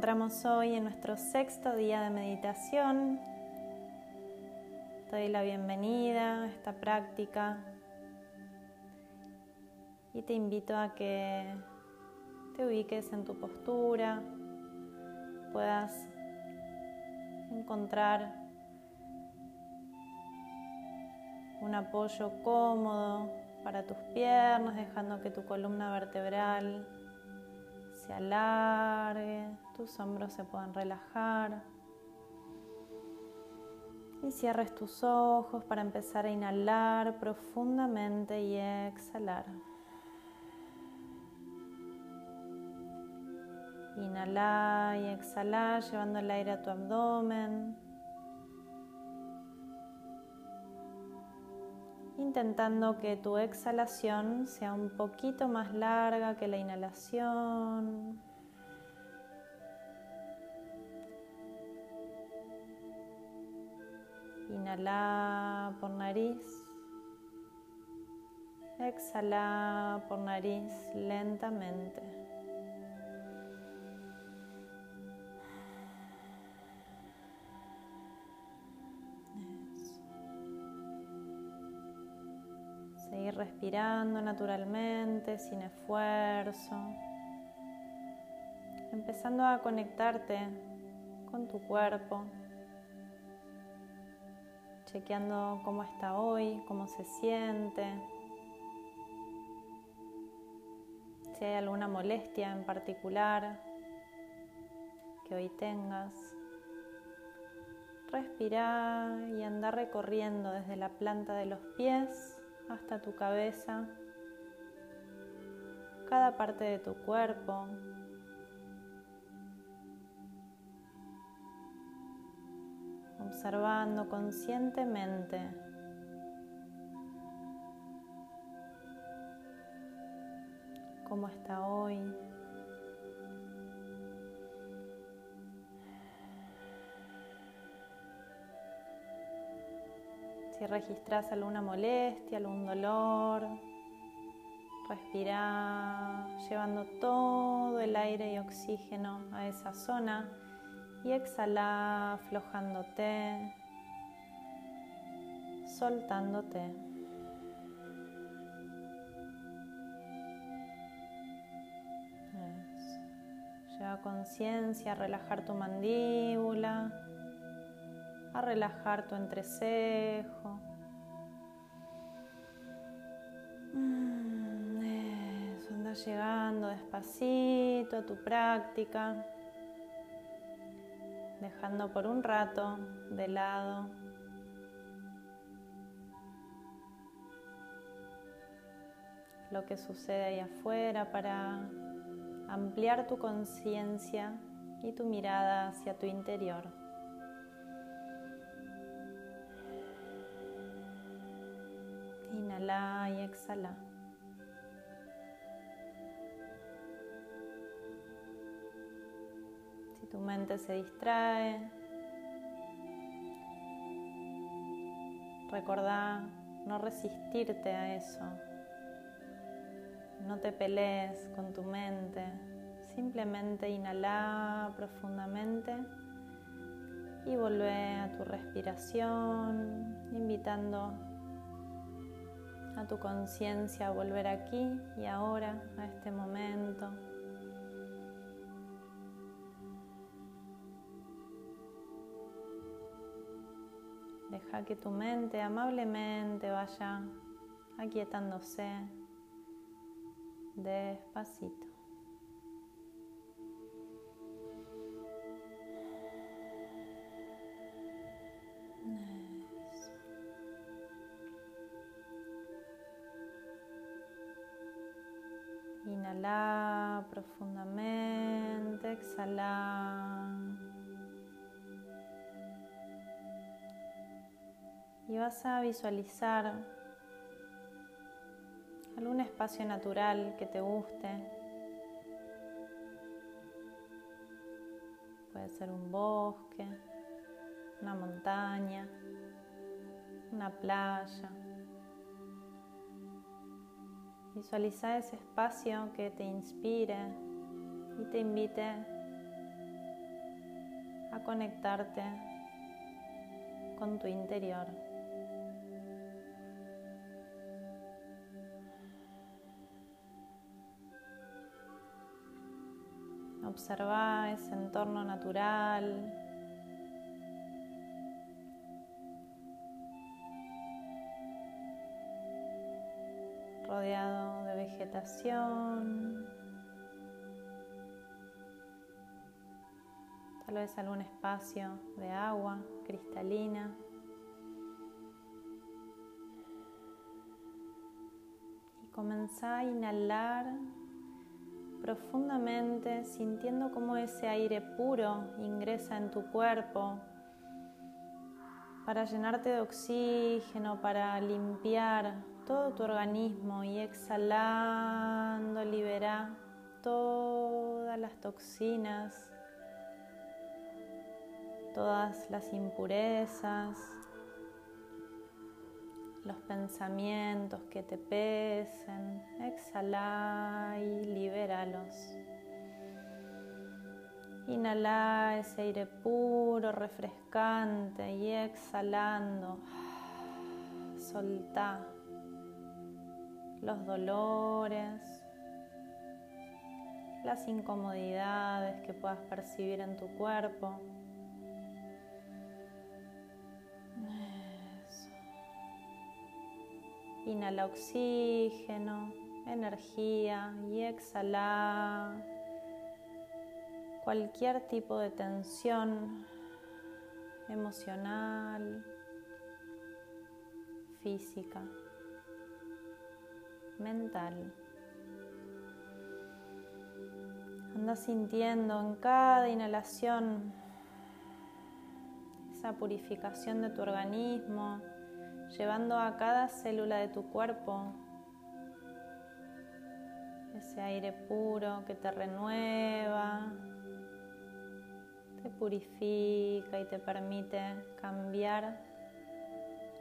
Encontramos hoy en nuestro sexto día de meditación. Te doy la bienvenida a esta práctica y te invito a que te ubiques en tu postura, puedas encontrar un apoyo cómodo para tus piernas, dejando que tu columna vertebral alargue, tus hombros se puedan relajar. Y cierres tus ojos para empezar a inhalar profundamente y exhalar. Inhala y exhala llevando el aire a tu abdomen. Intentando que tu exhalación sea un poquito más larga que la inhalación. Inhala por nariz. Exhala por nariz lentamente. Respirando naturalmente, sin esfuerzo, empezando a conectarte con tu cuerpo, chequeando cómo está hoy, cómo se siente, si hay alguna molestia en particular que hoy tengas. Respira y anda recorriendo desde la planta de los pies hasta tu cabeza, cada parte de tu cuerpo. Observando conscientemente cómo está hoy. Si registras alguna molestia, algún dolor, respira llevando todo el aire y oxígeno a esa zona y exhala aflojándote, soltándote. Lleva conciencia a relajar tu mandíbula relajar tu entrecejo. Mm, eso, anda llegando despacito a tu práctica, dejando por un rato de lado lo que sucede ahí afuera para ampliar tu conciencia y tu mirada hacia tu interior. Y exhala. Si tu mente se distrae, recordá no resistirte a eso. No te pelees con tu mente. Simplemente inhala profundamente y vuelve a tu respiración, invitando tu conciencia a volver aquí y ahora, a este momento. Deja que tu mente amablemente vaya aquietándose despacito. Inhala profundamente, exhala. Y vas a visualizar algún espacio natural que te guste. Puede ser un bosque, una montaña, una playa. Visualiza ese espacio que te inspire y te invite conectarte con tu interior. Observa ese entorno natural. Rodeado de vegetación, tal vez algún espacio de agua cristalina. Y comenzá a inhalar profundamente, sintiendo cómo ese aire puro ingresa en tu cuerpo para llenarte de oxígeno, para limpiar todo tu organismo y exhalando libera todas las toxinas todas las impurezas, los pensamientos que te pesen, exhala y libéralos. Inhala ese aire puro, refrescante y exhalando, solta los dolores, las incomodidades que puedas percibir en tu cuerpo. Inhala oxígeno, energía y exhala cualquier tipo de tensión emocional, física, mental. Anda sintiendo en cada inhalación esa purificación de tu organismo llevando a cada célula de tu cuerpo ese aire puro que te renueva, te purifica y te permite cambiar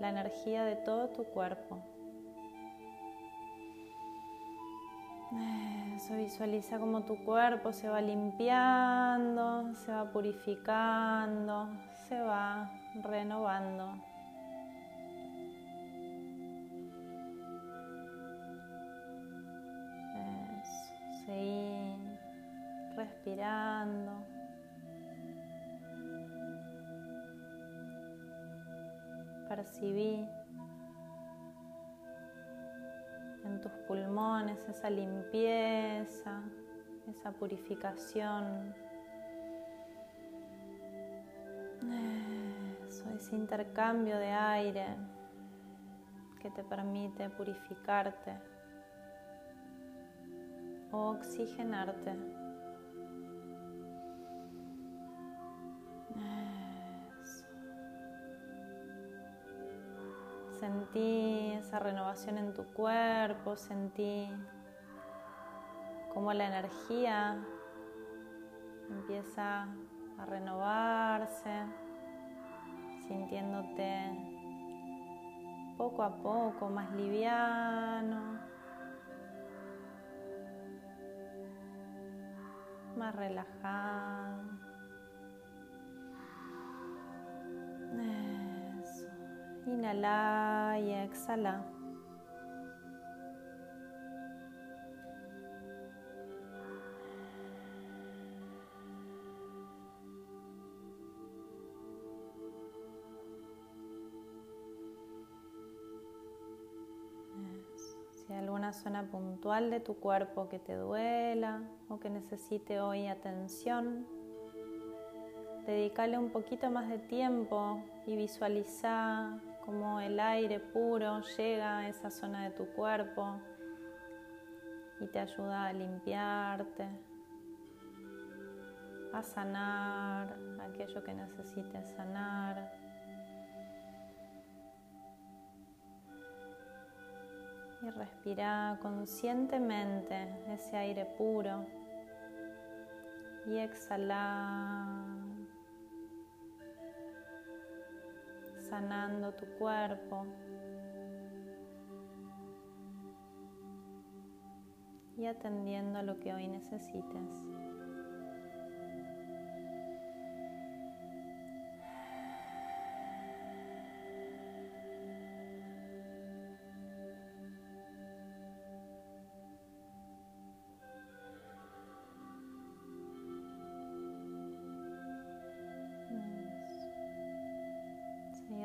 la energía de todo tu cuerpo. Eso visualiza como tu cuerpo se va limpiando, se va purificando, se va renovando. respirando. Percibí en tus pulmones esa limpieza, esa purificación. Eso, ese intercambio de aire que te permite purificarte oxigenarte. Sentí esa renovación en tu cuerpo, sentí cómo la energía empieza a renovarse, sintiéndote poco a poco más liviano, más relajado. Inhala y exhala. alguna zona puntual de tu cuerpo que te duela o que necesite hoy atención, dedícale un poquito más de tiempo y visualiza cómo el aire puro llega a esa zona de tu cuerpo y te ayuda a limpiarte, a sanar aquello que necesites sanar. y respira conscientemente ese aire puro y exhala sanando tu cuerpo y atendiendo a lo que hoy necesites.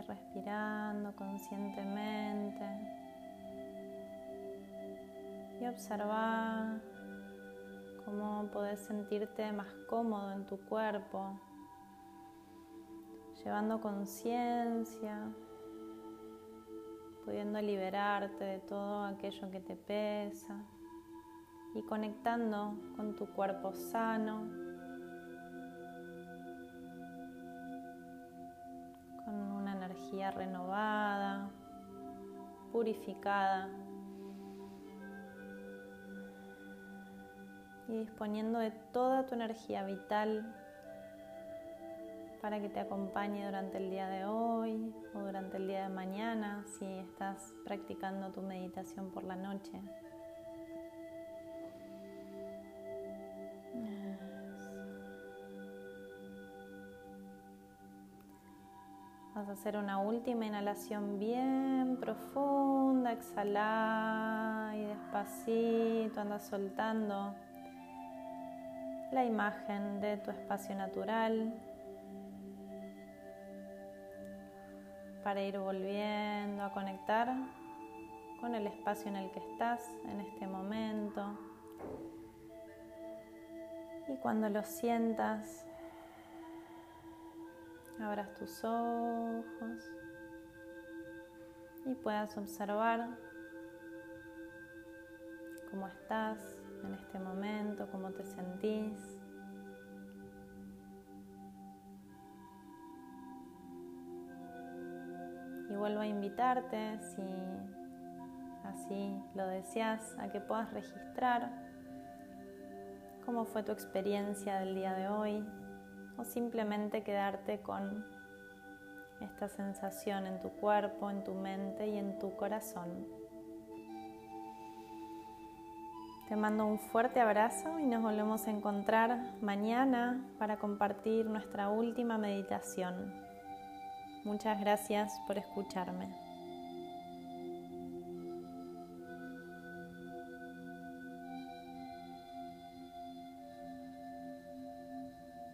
Respirando conscientemente y observa cómo podés sentirte más cómodo en tu cuerpo, llevando conciencia, pudiendo liberarte de todo aquello que te pesa y conectando con tu cuerpo sano, energía renovada, purificada. y disponiendo de toda tu energía vital para que te acompañe durante el día de hoy o durante el día de mañana si estás practicando tu meditación por la noche. Hacer una última inhalación bien profunda, exhala y despacito anda soltando la imagen de tu espacio natural para ir volviendo a conectar con el espacio en el que estás en este momento. Y cuando lo sientas, abras tus ojos y puedas observar cómo estás en este momento, cómo te sentís. Y vuelvo a invitarte, si así lo deseas, a que puedas registrar cómo fue tu experiencia del día de hoy o simplemente quedarte con esta sensación en tu cuerpo, en tu mente y en tu corazón. Te mando un fuerte abrazo y nos volvemos a encontrar mañana para compartir nuestra última meditación. Muchas gracias por escucharme.